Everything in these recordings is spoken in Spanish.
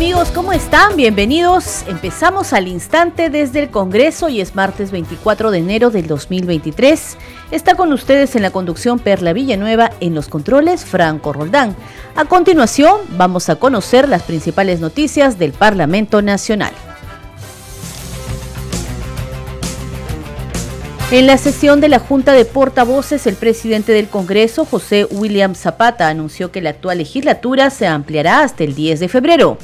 Amigos, ¿cómo están? Bienvenidos. Empezamos al instante desde el Congreso y es martes 24 de enero del 2023. Está con ustedes en la conducción Perla Villanueva, en los controles Franco Roldán. A continuación, vamos a conocer las principales noticias del Parlamento Nacional. En la sesión de la Junta de Portavoces, el presidente del Congreso, José William Zapata, anunció que la actual legislatura se ampliará hasta el 10 de febrero.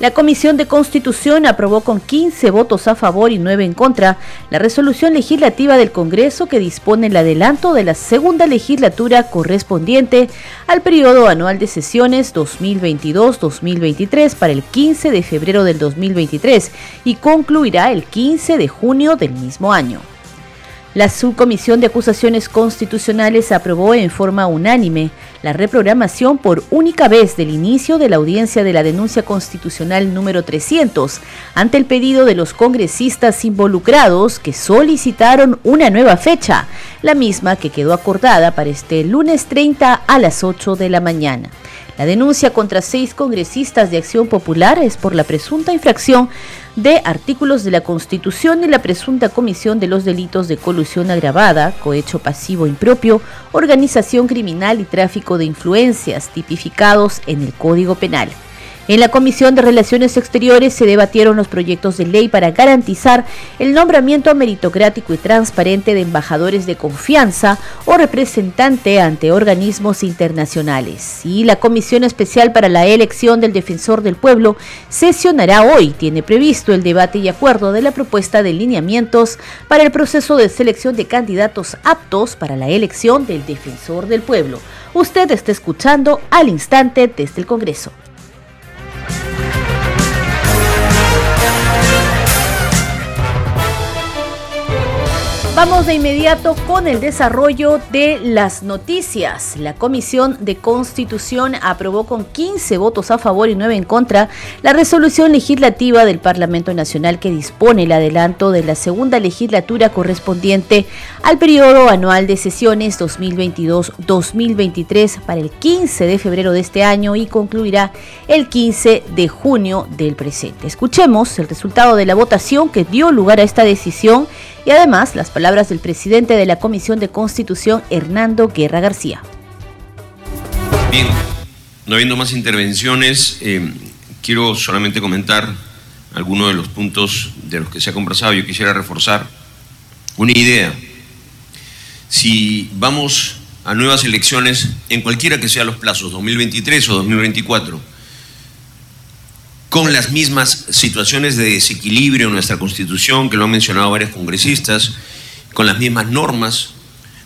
La Comisión de Constitución aprobó con 15 votos a favor y 9 en contra la resolución legislativa del Congreso que dispone el adelanto de la segunda legislatura correspondiente al periodo anual de sesiones 2022-2023 para el 15 de febrero del 2023 y concluirá el 15 de junio del mismo año. La Subcomisión de Acusaciones Constitucionales aprobó en forma unánime la reprogramación por única vez del inicio de la audiencia de la denuncia constitucional número 300 ante el pedido de los congresistas involucrados que solicitaron una nueva fecha, la misma que quedó acordada para este lunes 30 a las 8 de la mañana. La denuncia contra seis congresistas de Acción Popular es por la presunta infracción de artículos de la Constitución y la presunta comisión de los delitos de colusión agravada, cohecho pasivo impropio, organización criminal y tráfico de influencias tipificados en el Código Penal. En la Comisión de Relaciones Exteriores se debatieron los proyectos de ley para garantizar el nombramiento meritocrático y transparente de embajadores de confianza o representante ante organismos internacionales. Y la Comisión Especial para la Elección del Defensor del Pueblo sesionará hoy. Tiene previsto el debate y acuerdo de la propuesta de lineamientos para el proceso de selección de candidatos aptos para la elección del Defensor del Pueblo. Usted está escuchando al instante desde el Congreso. Vamos de inmediato con el desarrollo de las noticias. La Comisión de Constitución aprobó con 15 votos a favor y 9 en contra la resolución legislativa del Parlamento Nacional que dispone el adelanto de la segunda legislatura correspondiente al periodo anual de sesiones 2022-2023 para el 15 de febrero de este año y concluirá el 15 de junio del presente. Escuchemos el resultado de la votación que dio lugar a esta decisión y además las palabras del presidente de la Comisión de Constitución, Hernando Guerra García. Bien, no habiendo más intervenciones, eh, quiero solamente comentar algunos de los puntos de los que se ha conversado. Yo quisiera reforzar una idea. Si vamos a nuevas elecciones, en cualquiera que sean los plazos, 2023 o 2024, con las mismas situaciones de desequilibrio en nuestra Constitución, que lo han mencionado varios congresistas, con las mismas normas,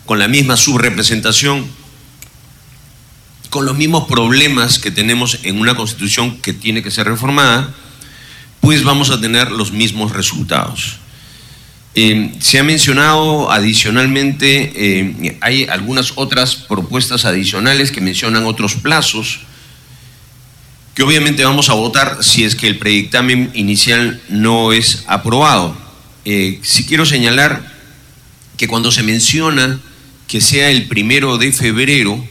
con la misma subrepresentación, con los mismos problemas que tenemos en una Constitución que tiene que ser reformada, pues vamos a tener los mismos resultados. Eh, se ha mencionado adicionalmente, eh, hay algunas otras propuestas adicionales que mencionan otros plazos, que obviamente vamos a votar si es que el predictamen inicial no es aprobado. Eh, si quiero señalar que cuando se menciona que sea el primero de febrero,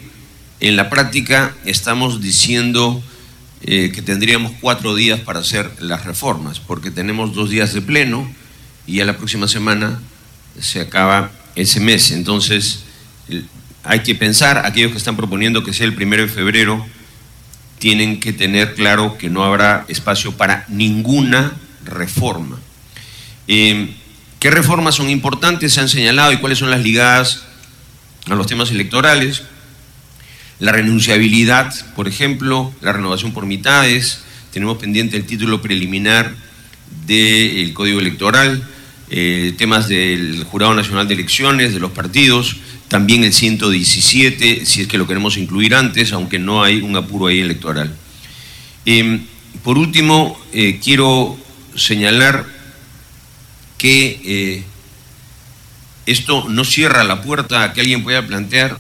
en la práctica estamos diciendo eh, que tendríamos cuatro días para hacer las reformas, porque tenemos dos días de pleno y ya la próxima semana se acaba ese mes. Entonces, hay que pensar, aquellos que están proponiendo que sea el primero de febrero, tienen que tener claro que no habrá espacio para ninguna reforma. Eh, ¿Qué reformas son importantes? Se han señalado y cuáles son las ligadas a los temas electorales. La renunciabilidad, por ejemplo, la renovación por mitades. Tenemos pendiente el título preliminar del Código Electoral, eh, temas del Jurado Nacional de Elecciones, de los partidos, también el 117, si es que lo queremos incluir antes, aunque no hay un apuro ahí electoral. Em, por último, eh, quiero señalar que eh, esto no cierra la puerta a que alguien pueda plantear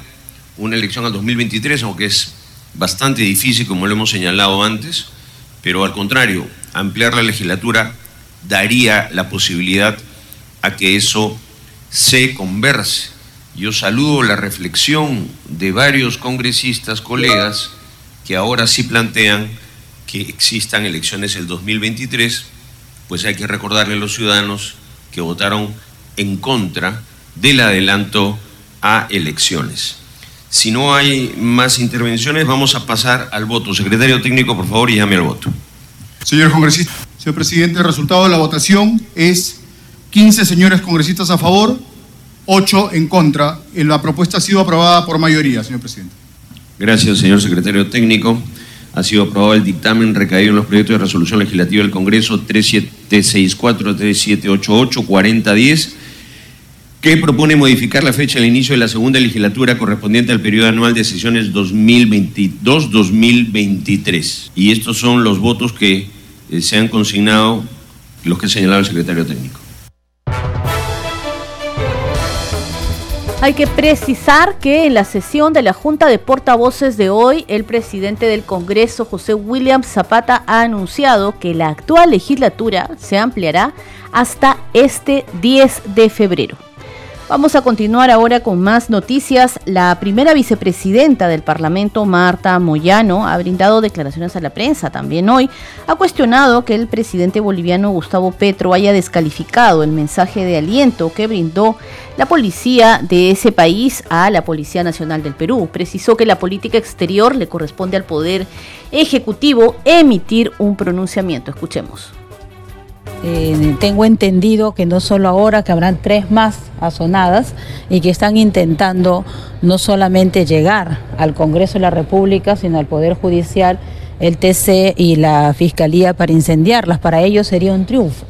una elección al 2023, aunque es bastante difícil, como lo hemos señalado antes, pero al contrario, ampliar la legislatura daría la posibilidad a que eso se converse. Yo saludo la reflexión de varios congresistas, colegas, que ahora sí plantean que existan elecciones el 2023, pues hay que recordarle a los ciudadanos que votaron en contra del adelanto a elecciones. Si no hay más intervenciones, vamos a pasar al voto. Secretario técnico, por favor, llame al voto. Señor congresista, señor presidente, el resultado de la votación es 15 señores congresistas a favor, 8 en contra. La propuesta ha sido aprobada por mayoría, señor presidente. Gracias, señor secretario técnico. Ha sido aprobado el dictamen recaído en los proyectos de resolución legislativa del Congreso 3764, 3788, 4010 que propone modificar la fecha del inicio de la segunda legislatura correspondiente al periodo anual de sesiones 2022-2023. Y estos son los votos que eh, se han consignado, los que ha señalado el secretario técnico. Hay que precisar que en la sesión de la Junta de Portavoces de hoy, el presidente del Congreso, José William Zapata, ha anunciado que la actual legislatura se ampliará hasta este 10 de febrero. Vamos a continuar ahora con más noticias. La primera vicepresidenta del Parlamento, Marta Moyano, ha brindado declaraciones a la prensa también hoy. Ha cuestionado que el presidente boliviano Gustavo Petro haya descalificado el mensaje de aliento que brindó la policía de ese país a la Policía Nacional del Perú. Precisó que la política exterior le corresponde al Poder Ejecutivo emitir un pronunciamiento. Escuchemos. Eh, tengo entendido que no solo ahora, que habrán tres más asonadas y que están intentando no solamente llegar al Congreso de la República, sino al Poder Judicial, el TC y la Fiscalía para incendiarlas. Para ellos sería un triunfo.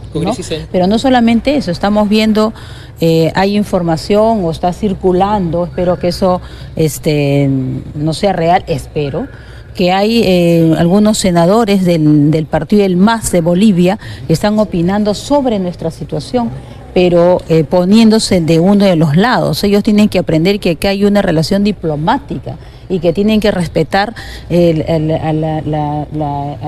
Pero no solamente eso, estamos viendo, eh, hay información o está circulando, espero que eso este, no sea real, espero que hay eh, algunos senadores del, del partido El MAS de Bolivia que están opinando sobre nuestra situación pero eh, poniéndose de uno de los lados. Ellos tienen que aprender que aquí hay una relación diplomática y que tienen que respetar a,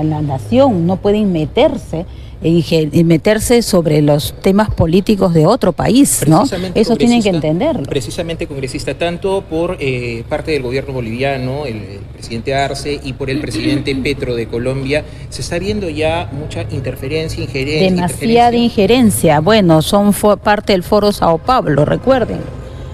la, nación, no pueden meterse y, meterse sobre los temas políticos de otro país, ¿no? Eso tienen que entenderlo. Precisamente, congresista, tanto por eh, parte del gobierno boliviano, el, presidente Arce, y por el presidente Petro de Colombia, se está viendo ya mucha interferencia, injerencia. Demasiada injerencia. Bueno, son parte del Foro Sao Paulo, recuerden.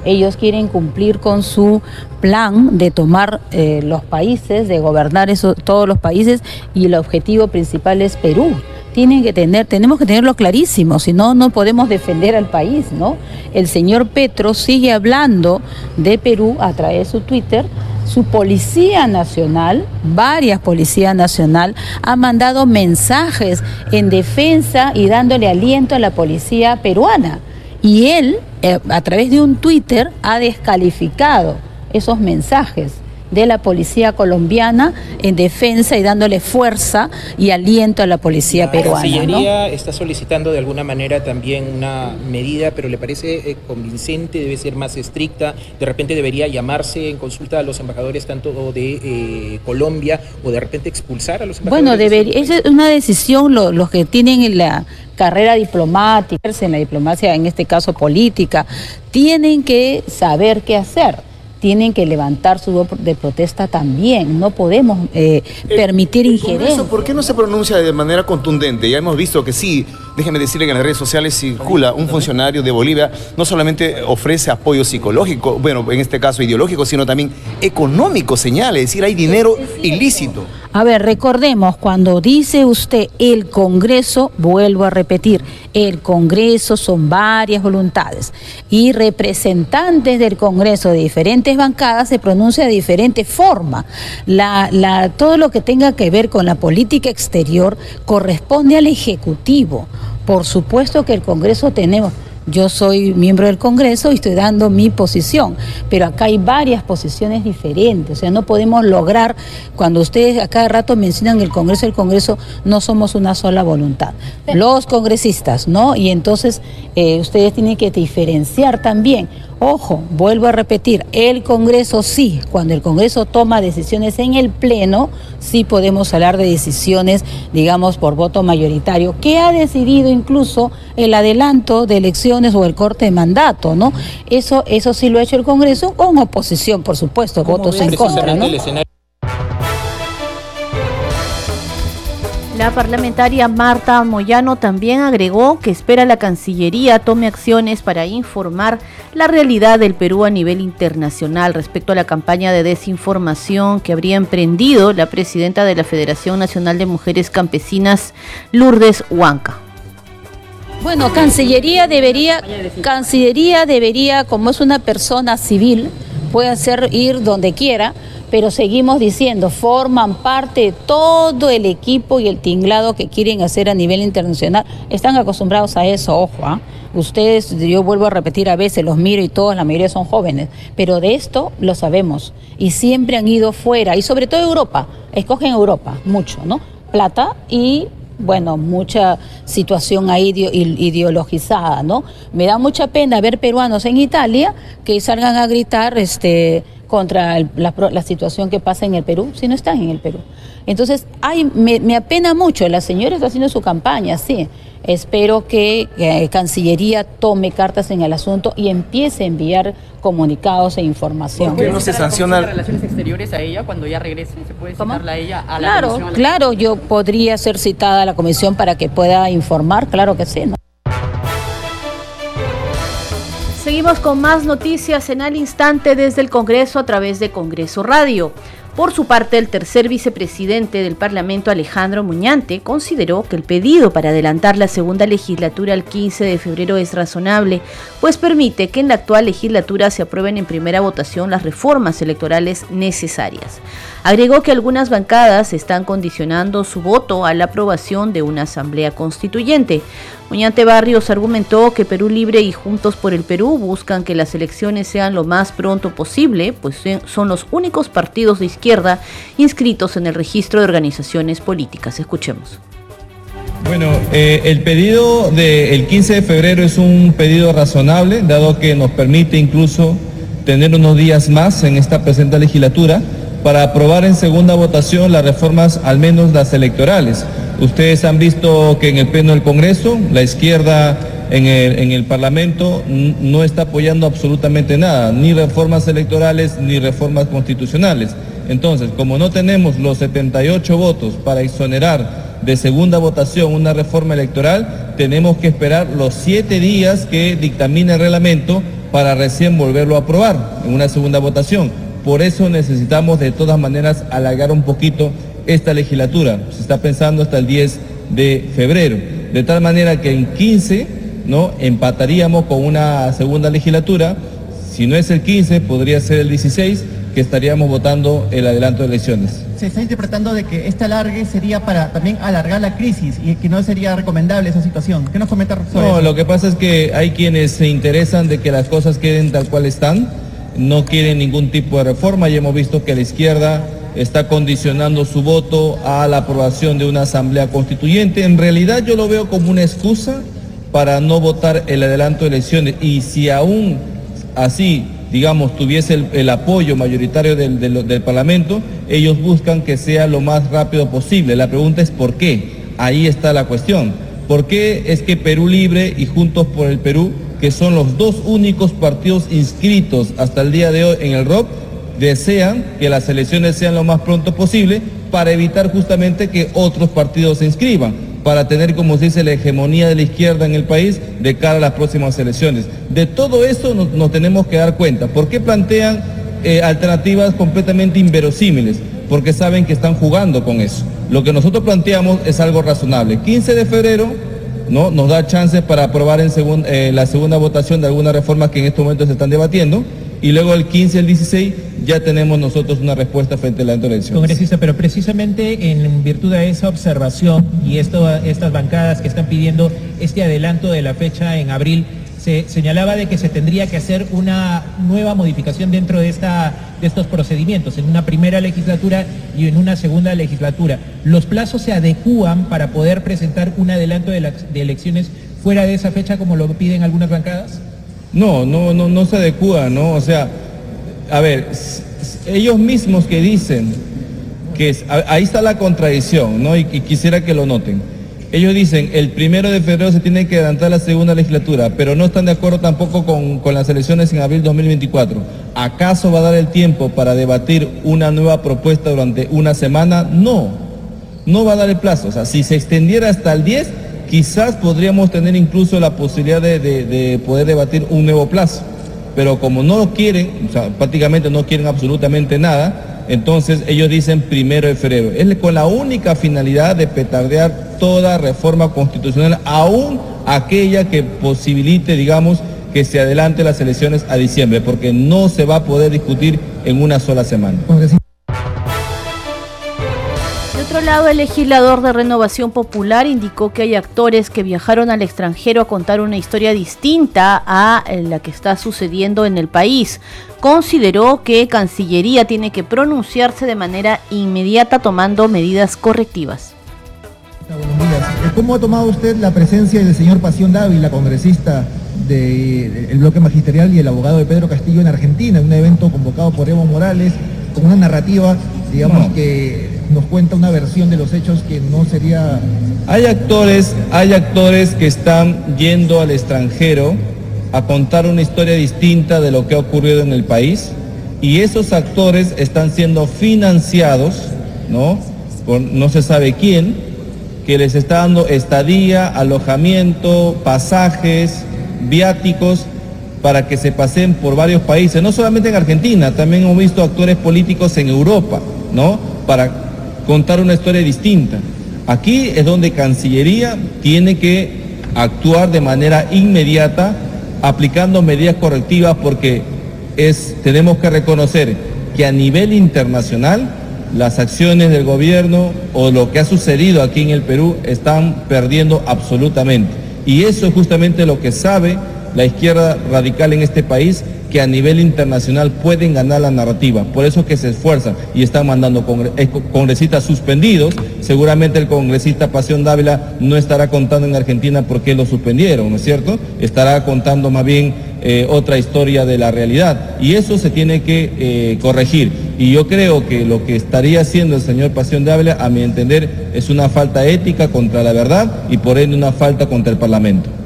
Ellos quieren cumplir con su plan de tomar eh, los países, de gobernar todos los países y el objetivo principal es Perú tienen que tener, tenemos que tenerlo clarísimo, si no, no podemos defender al país, ¿no? El señor Petro sigue hablando de Perú a través de su Twitter. Su Policía Nacional, varias Policías Nacional, ha mandado mensajes en defensa y dándole aliento a la policía peruana. Y él, eh, a través de un Twitter, ha descalificado esos mensajes de la policía colombiana en defensa y dándole fuerza y aliento a la policía peruana. La Cancillería está solicitando de alguna manera también una medida, pero le parece eh, convincente, debe ser más estricta, de repente debería llamarse en consulta a los embajadores tanto de eh, Colombia o de repente expulsar a los embajadores. Bueno, debería, es una decisión los que tienen en la carrera diplomática, en la diplomacia, en este caso política, tienen que saber qué hacer tienen que levantar su voz de protesta también. No podemos eh, permitir injerencia. ¿Por qué no se pronuncia de manera contundente? Ya hemos visto que sí, déjeme decirle que en las redes sociales circula un funcionario de Bolivia, no solamente ofrece apoyo psicológico, bueno, en este caso ideológico, sino también económico, señala, es decir, hay dinero ilícito. A ver, recordemos, cuando dice usted el Congreso, vuelvo a repetir, el Congreso son varias voluntades y representantes del Congreso de diferentes bancadas se pronuncia de diferente forma. todo lo que tenga que ver con la política exterior corresponde al Ejecutivo. Por supuesto que el Congreso tenemos yo soy miembro del Congreso y estoy dando mi posición, pero acá hay varias posiciones diferentes, o sea, no podemos lograr, cuando ustedes a cada rato mencionan el Congreso, el Congreso no somos una sola voluntad. Los congresistas, ¿no? Y entonces eh, ustedes tienen que diferenciar también Ojo, vuelvo a repetir, el Congreso sí, cuando el Congreso toma decisiones en el Pleno, sí podemos hablar de decisiones, digamos, por voto mayoritario, que ha decidido incluso el adelanto de elecciones o el corte de mandato, ¿no? Eso, eso sí lo ha hecho el Congreso con oposición, por supuesto, votos en contra, ¿no? La parlamentaria Marta Moyano también agregó que espera la Cancillería tome acciones para informar la realidad del Perú a nivel internacional respecto a la campaña de desinformación que habría emprendido la presidenta de la Federación Nacional de Mujeres Campesinas, Lourdes Huanca. Bueno, Cancillería debería, Cancillería debería, como es una persona civil, puede hacer ir donde quiera, pero seguimos diciendo, forman parte de todo el equipo y el tinglado que quieren hacer a nivel internacional. Están acostumbrados a eso, ojo. ¿ah? Ustedes, yo vuelvo a repetir a veces, los miro y todos, la mayoría son jóvenes, pero de esto lo sabemos. Y siempre han ido fuera, y sobre todo Europa, escogen Europa, mucho, ¿no? Plata y bueno, mucha situación ahí ideologizada, ¿no? Me da mucha pena ver peruanos en Italia que salgan a gritar este, contra la, situación que pasa en el Perú si no están en el Perú. Entonces, ay, me, apena mucho, la señora está haciendo su campaña, sí. Espero que, Cancillería tome cartas en el asunto y empiece a enviar comunicados e información. ¿Por qué no se sanciona relaciones exteriores a ella cuando ya regrese? ¿Se puede citarla a ella a la Claro, claro, yo podría ser citada a la comisión para que pueda informar, claro que sí. ¿no? Seguimos con más noticias en al instante desde el Congreso a través de Congreso Radio. Por su parte, el tercer vicepresidente del Parlamento, Alejandro Muñante, consideró que el pedido para adelantar la segunda legislatura al 15 de febrero es razonable, pues permite que en la actual legislatura se aprueben en primera votación las reformas electorales necesarias. Agregó que algunas bancadas están condicionando su voto a la aprobación de una asamblea constituyente. Muñante Barrios argumentó que Perú Libre y Juntos por el Perú buscan que las elecciones sean lo más pronto posible, pues son los únicos partidos de izquierda inscritos en el registro de organizaciones políticas. Escuchemos. Bueno, eh, el pedido del 15 de febrero es un pedido razonable, dado que nos permite incluso tener unos días más en esta presente legislatura para aprobar en segunda votación las reformas, al menos las electorales. Ustedes han visto que en el pleno del Congreso, la izquierda en el, Parlamento no está apoyando absolutamente nada, ni reformas electorales ni reformas constitucionales. Entonces, como no tenemos los 78 votos para exonerar de segunda votación una reforma electoral, tenemos que esperar los siete días que dictamina el reglamento para recién volverlo a aprobar en una segunda votación. Por eso necesitamos de todas maneras alargar un poquito esta legislatura. Se está pensando hasta el 10 de febrero. De tal manera que en 15 ¿no? empataríamos con una segunda legislatura. Si no es el 15, podría ser el 16, que estaríamos votando el adelanto de elecciones. Se está interpretando de que este alargue sería para también alargar la crisis y que no sería recomendable esa situación. ¿Qué nos comenta sobre No, lo que pasa es que hay quienes se interesan de que las cosas queden tal cual están no quieren ningún tipo de reforma y hemos visto que la izquierda está condicionando su voto a la aprobación de una asamblea constituyente. En realidad yo lo veo como una excusa para no votar el adelanto de elecciones y si aún así, digamos, tuviese el, apoyo mayoritario del, del Parlamento, ellos buscan que sea lo más rápido posible. La pregunta es ¿por qué? Ahí está la cuestión. ¿Por qué es que Perú Libre y Juntos por el Perú que son los dos únicos partidos inscritos hasta el día de hoy en el ROP, desean que las elecciones sean lo más pronto posible para evitar justamente que otros partidos se inscriban, para tener, como se dice, la hegemonía de la izquierda en el país de cara a las próximas elecciones. De todo eso nos, tenemos que dar cuenta. ¿Por qué plantean eh, alternativas completamente inverosímiles? Porque saben que están jugando con eso. Lo que nosotros planteamos es algo razonable. 15 de febrero ¿no? nos da chances para aprobar en eh, la segunda votación de algunas reformas que en estos momentos se están debatiendo y luego el 15 y el 16 ya tenemos nosotros una respuesta frente a la elección. Congresista, pero precisamente en virtud de esa observación y esto, estas bancadas que están pidiendo este adelanto de la fecha en abril, se señalaba de que se tendría que hacer una nueva modificación dentro de, esta, de estos procedimientos, en una primera legislatura y en una segunda legislatura. ¿Los plazos se adecúan para poder presentar un adelanto de, de elecciones fuera de esa fecha como lo piden algunas bancadas? No, no, no, no se adecua, ¿no? O sea, a ver, ellos mismos que dicen que ahí está la contradicción, ¿no? Y, y, quisiera que lo noten. Ellos dicen, el primero de febrero se tiene que adelantar la segunda legislatura, pero no están de acuerdo tampoco con, con las elecciones en abril 2024. ¿Acaso va a dar el tiempo para debatir una nueva propuesta durante una semana? No, no va a dar el plazo. O sea, si se extendiera hasta el 10, quizás podríamos tener incluso la posibilidad de, poder debatir un nuevo plazo. Pero como no lo quieren, o sea, prácticamente no quieren absolutamente nada, entonces ellos dicen primero de febrero. Es con la única finalidad de petardear toda reforma constitucional, aún aquella que posibilite, digamos, que se adelante las elecciones a diciembre, porque no se va a poder discutir en una sola semana lado, el legislador de Renovación Popular indicó que hay actores que viajaron al extranjero a contar una historia distinta a la que está sucediendo en el país. Consideró que Cancillería tiene que pronunciarse de manera inmediata tomando medidas correctivas. ¿Cómo ha tomado usted la presencia del señor Pasión Dávila, congresista del bloque magisterial y el abogado de Pedro Castillo en Argentina, en un evento convocado por Evo Morales, con una narrativa, digamos, que nos cuenta una versión de los hechos que no sería... Hay actores, hay actores que están yendo al extranjero a contar una historia distinta de lo que ha ocurrido en el país y esos actores están siendo financiados, ¿no? Por no se sabe quién, que les está dando estadía, alojamiento, pasajes, viáticos para que se pasen por varios países, no solamente en Argentina, también hemos visto actores políticos en Europa, ¿no? Para contar una historia distinta. Aquí es donde Cancillería tiene que actuar de manera inmediata, aplicando medidas correctivas, porque es, tenemos que reconocer que a nivel internacional las acciones del gobierno o lo que ha sucedido aquí en el Perú están perdiendo absolutamente. Y eso es justamente lo que sabe la izquierda radical en este país que a nivel internacional pueden ganar la narrativa. Por eso que se esfuerzan y están mandando eh, congresistas suspendidos. Seguramente el congresista Pasión Dávila no estará contando en Argentina por qué lo suspendieron, ¿no es cierto? Estará contando más bien eh, otra historia de la realidad. Y eso se tiene que eh, corregir. Y yo creo que lo que estaría haciendo el señor Pasión Dávila, a mi entender, es una falta ética contra la verdad y por ende una falta contra el Parlamento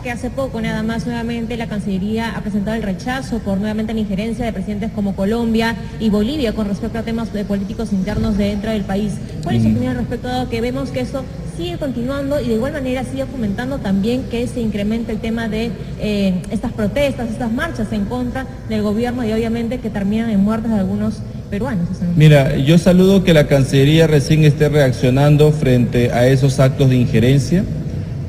que hace poco nada más nuevamente la Cancillería ha presentado el rechazo por nuevamente la injerencia de presidentes como Colombia y Bolivia con respecto a temas de políticos internos dentro del país. ¿Cuál es su opinión respecto a que vemos que esto sigue continuando y de igual manera sigue fomentando también que se incremente el tema de eh, estas protestas, estas marchas en contra del gobierno y obviamente que terminan en muertes de algunos peruanos? Mira, yo saludo que la Cancillería recién esté reaccionando frente a esos actos de injerencia.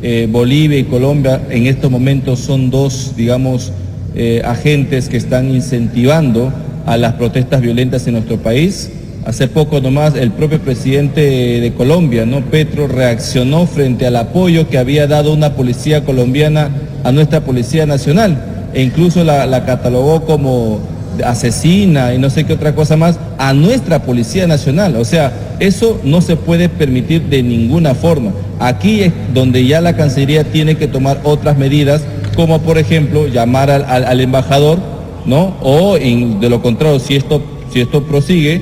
Eh, Bolivia y Colombia en estos momentos son dos, digamos, eh, agentes que están incentivando a las protestas violentas en nuestro país. Hace poco nomás el propio presidente de Colombia, ¿no? Petro, reaccionó frente al apoyo que había dado una policía colombiana a nuestra Policía Nacional e incluso la catalogó como asesina y no sé qué otra cosa más a nuestra Policía Nacional. O sea, eso no se puede permitir de ninguna forma. Aquí es donde ya la Cancillería tiene que tomar otras medidas, como por ejemplo llamar al, embajador, ¿no? O de lo contrario, si esto, si esto prosigue,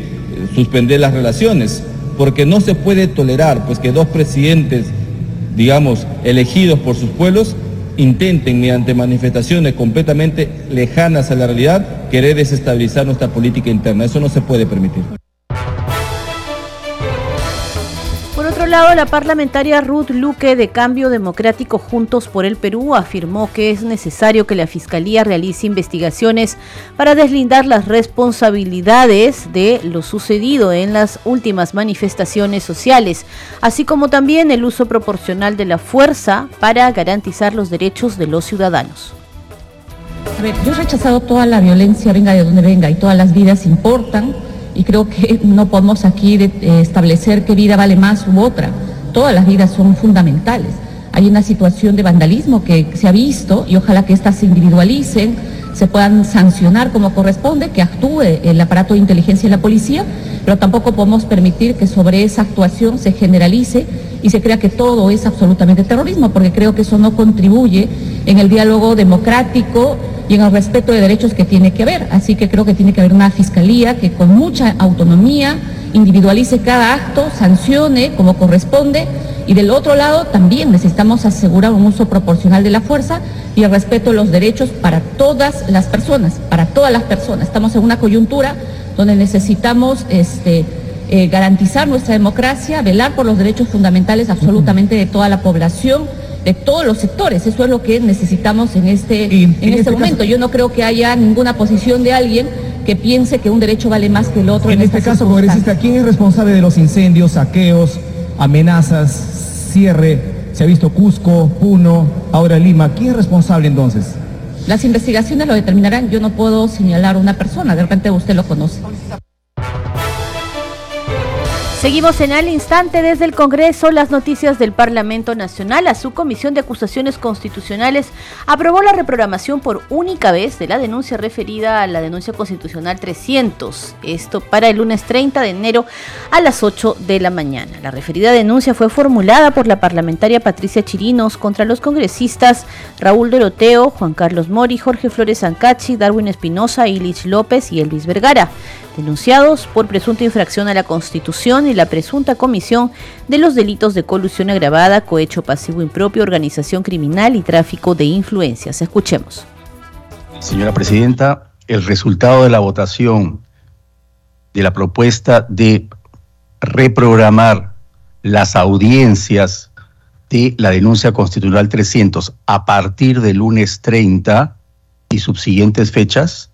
suspender las relaciones. Porque no se puede tolerar pues, que dos presidentes, digamos, elegidos por sus pueblos, intenten mediante manifestaciones completamente lejanas a la realidad querer desestabilizar nuestra política interna. Eso no se puede permitir. Lado, la parlamentaria Ruth Luque de Cambio Democrático Juntos por el Perú afirmó que es necesario que la Fiscalía realice investigaciones para deslindar las responsabilidades de lo sucedido en las últimas manifestaciones sociales, así como también el uso proporcional de la fuerza para garantizar los derechos de los ciudadanos. A ver, yo he rechazado toda la violencia, venga de donde venga, y todas las vidas importan y creo que no podemos aquí eh, establecer qué vida vale más u otra. Todas las vidas son fundamentales. Hay una situación de vandalismo que se ha visto y ojalá que éstas se individualicen, se puedan sancionar como corresponde, que actúe el aparato de inteligencia y la policía, pero tampoco podemos permitir que sobre esa actuación se generalice y se crea que todo es absolutamente terrorismo, porque creo que eso no contribuye en el diálogo democrático y en el respeto de derechos que tiene que haber. Así que creo que tiene que haber una fiscalía que con mucha autonomía individualice cada acto, sancione como corresponde y del otro lado también necesitamos asegurar un uso proporcional de la fuerza y el respeto de los derechos para todas las personas, para todas las personas. Estamos en una coyuntura donde necesitamos este, eh, garantizar nuestra democracia, velar por los derechos fundamentales absolutamente de toda la población, de todos los sectores. Eso es lo que necesitamos en este, en, este, este momento. Yo no creo que haya ninguna posición de alguien que piense que un derecho vale más que el otro. En, este caso, congresista, ¿quién es responsable de los incendios, saqueos, amenazas, cierre? Se ha visto Cusco, Puno, ahora Lima. ¿Quién es responsable entonces? Las investigaciones lo determinarán. Yo no puedo señalar a una persona. De repente usted lo conoce. Seguimos en al instante desde el Congreso las noticias del Parlamento Nacional. A su Comisión de Acusaciones Constitucionales aprobó la reprogramación por única vez de la denuncia referida a la denuncia constitucional 300. Esto para el lunes 30 de enero a las 8 de la mañana. La referida denuncia fue formulada por la parlamentaria Patricia Chirinos contra los congresistas Raúl Doroteo, Juan Carlos Mori, Jorge Flores Ancachi, Darwin Espinosa, Ilich López y Elvis Vergara denunciados por presunta infracción a la Constitución y la presunta comisión de los delitos de colusión agravada, cohecho pasivo impropio, organización criminal y tráfico de influencias. Escuchemos. Señora Presidenta, el resultado de la votación de la propuesta de reprogramar las audiencias de la denuncia constitucional 300 a partir del lunes 30 y subsiguientes fechas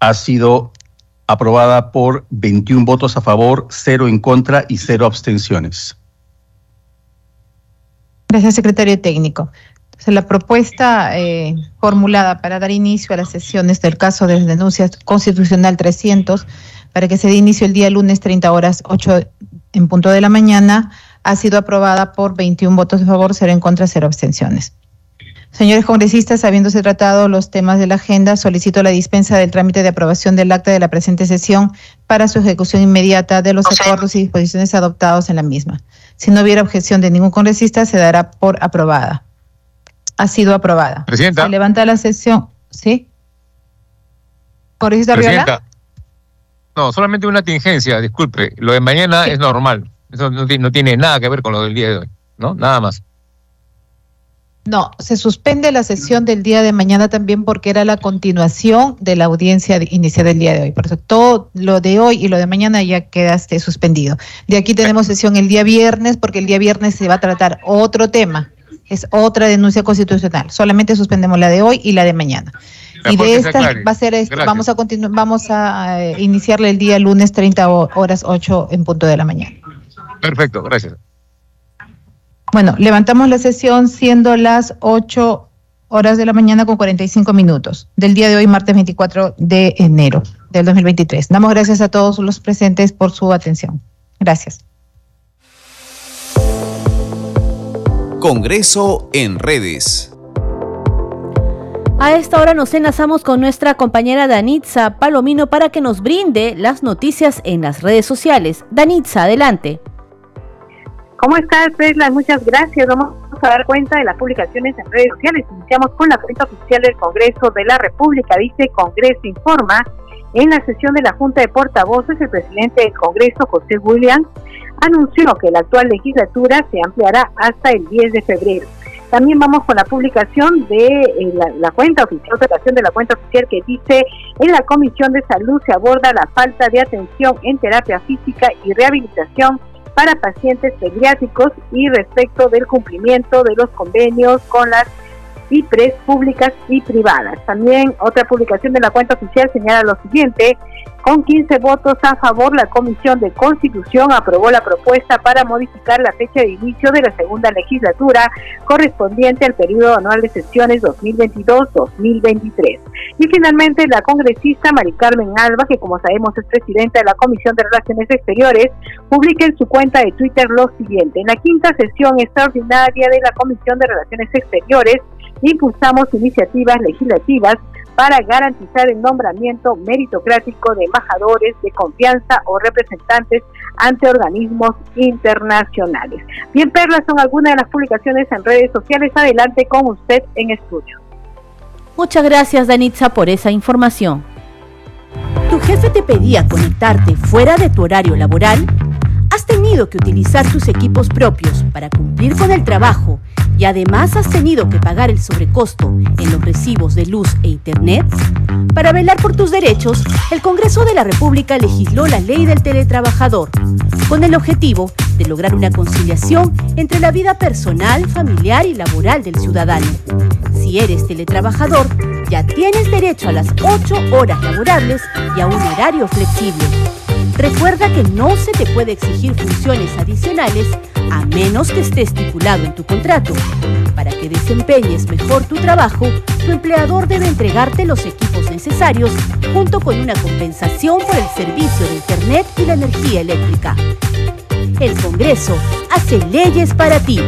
ha sido aprobada por 21 votos a favor, 0 en contra y 0 abstenciones. Gracias, secretario técnico. la propuesta eh, formulada para dar inicio a las sesiones del caso de denuncia constitucional 300 para que se dé inicio el día lunes 30 horas 8 en punto de la mañana ha sido aprobada por 21 votos a favor, 0 en contra, 0 abstenciones. Señores congresistas, habiéndose tratado los temas de la agenda, solicito la dispensa del trámite de aprobación del acta de la presente sesión para su ejecución inmediata de los acuerdos y disposiciones adoptados en la misma. Si no hubiera objeción de ningún congresista, se dará por aprobada. Ha sido aprobada. Presidenta. Se levanta la sesión. ¿Sí? ¿Congresista Presidenta. No, solamente una tingencia, disculpe. Lo de mañana es normal. Eso no tiene nada que ver con lo del día de hoy, ¿no? Nada más. No, se suspende la sesión del día de mañana también porque era la continuación de la audiencia iniciada el día de hoy. Por eso todo lo de hoy y lo de mañana ya quedaste suspendido. De aquí tenemos sesión el día viernes porque el día viernes se va a tratar otro tema. Es otra denuncia constitucional. Solamente suspendemos la de hoy y la de mañana. Y de esta va a ser, vamos a continuar, vamos a eh, iniciarle el día lunes 30 horas 8 en punto de la mañana. Perfecto, gracias. Bueno, levantamos la sesión siendo las 8 horas de la mañana con 45 minutos del día de hoy, martes 24 de enero del 2023. Damos gracias a todos los presentes por su atención. Gracias. Congreso en redes. A esta hora nos enlazamos con nuestra compañera Danitza Palomino para que nos brinde las noticias en las redes sociales. Danitza, adelante. ¿Cómo estás, Tesla? Muchas gracias. Vamos a dar cuenta de las publicaciones en redes sociales. Iniciamos con la cuenta oficial del Congreso de la República. Dice Congreso Informa. En la sesión de la Junta de Portavoces, el presidente del Congreso, José William, anunció que la actual legislatura se ampliará hasta el 10 de febrero. También vamos con la publicación de eh, la, la, cuenta oficial, de la cuenta oficial que dice en la Comisión de Salud se aborda la falta de atención en terapia física y rehabilitación para pacientes pediátricos y respecto del cumplimiento de los convenios con las IPRES públicas y privadas. También otra publicación de la cuenta oficial señala lo siguiente, con 15 votos a favor, la Comisión de Constitución aprobó la propuesta para modificar la fecha de inicio de la segunda legislatura correspondiente al periodo anual de sesiones 2022-2023. Y finalmente, la congresista Mari Carmen Alba, que como sabemos es presidenta de la Comisión de Relaciones Exteriores, publica en su cuenta de Twitter lo siguiente. En la quinta sesión extraordinaria de la Comisión de Relaciones Exteriores, impulsamos iniciativas legislativas para garantizar el nombramiento meritocrático de embajadores de confianza o representantes ante organismos internacionales. Bien, Perla, son algunas de las publicaciones en redes sociales. Adelante con usted en estudio. Muchas gracias, Danitza, por esa información. ¿Tu jefe te pedía conectarte fuera de tu horario laboral? ¿Has tenido que utilizar tus equipos propios para cumplir con el trabajo y además has tenido que pagar el sobrecosto en los recibos de luz e internet? Para velar por tus derechos, el Congreso de la República legisló la ley del teletrabajador, con el objetivo de lograr una conciliación entre la vida personal, familiar y laboral del ciudadano. Si eres teletrabajador, ya tienes derecho a las 8 horas laborables y a un horario flexible. Recuerda que no se te puede exigir funciones adicionales a menos que esté estipulado en tu contrato. Para que desempeñes mejor tu trabajo, tu empleador debe entregarte los equipos necesarios junto con una compensación por el servicio de Internet y la energía eléctrica. El Congreso hace leyes para ti.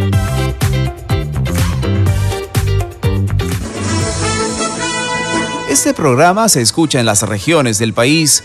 Este programa se escucha en las regiones del país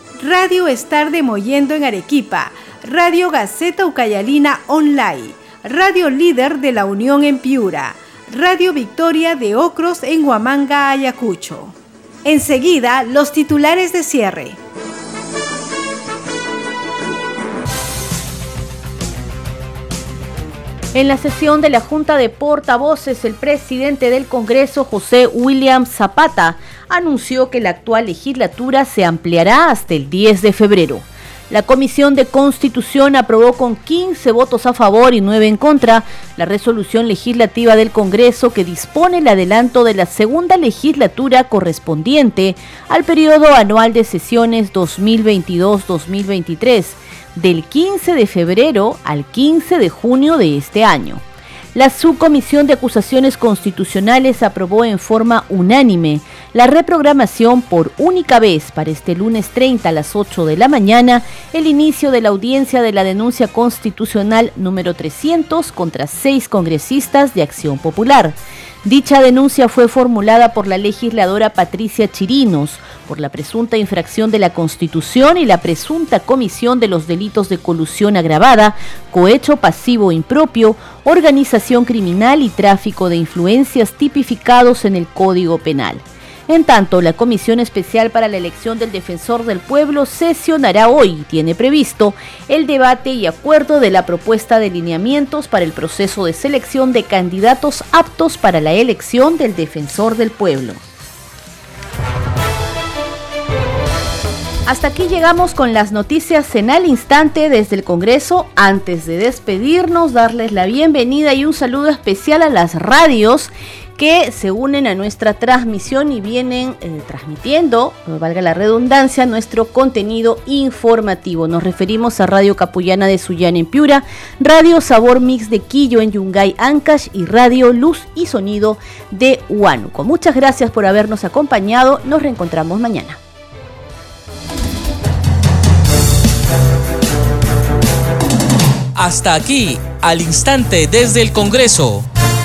Radio Estar de Moyendo en Arequipa, Radio Gaceta Ucayalina Online, Radio Líder de la Unión en Piura, Radio Victoria de Ocros en Huamanga, Ayacucho. Enseguida, los titulares de cierre. En la sesión de la Junta de Portavoces, el presidente del Congreso, José William Zapata, anunció que la actual legislatura se ampliará hasta el 10 de febrero. La Comisión de Constitución aprobó con 15 votos a favor y 9 en contra la resolución legislativa del Congreso que dispone el adelanto de la segunda legislatura correspondiente al periodo anual de sesiones 2022-2023 del 15 de febrero al 15 de junio de este año. La Subcomisión de Acusaciones Constitucionales aprobó en forma unánime la reprogramación por única vez para este lunes 30 a las 8 de la mañana el inicio de la audiencia de la denuncia constitucional número 300 contra seis congresistas de Acción Popular. Dicha denuncia fue formulada por la legisladora Patricia Chirinos por la presunta infracción de la Constitución y la presunta comisión de los delitos de colusión agravada, cohecho pasivo impropio, organización criminal y tráfico de influencias tipificados en el Código Penal. En tanto, la Comisión Especial para la Elección del Defensor del Pueblo sesionará hoy, tiene previsto, el debate y acuerdo de la propuesta de lineamientos para el proceso de selección de candidatos aptos para la elección del Defensor del Pueblo. Hasta aquí llegamos con las noticias en al instante desde el Congreso. Antes de despedirnos, darles la bienvenida y un saludo especial a las radios que se unen a nuestra transmisión y vienen eh, transmitiendo, valga la redundancia, nuestro contenido informativo. Nos referimos a Radio Capullana de Sullana en Piura, Radio Sabor Mix de Quillo en Yungay, Ancash y Radio Luz y Sonido de Huánuco. Muchas gracias por habernos acompañado. Nos reencontramos mañana. Hasta aquí, al instante desde el Congreso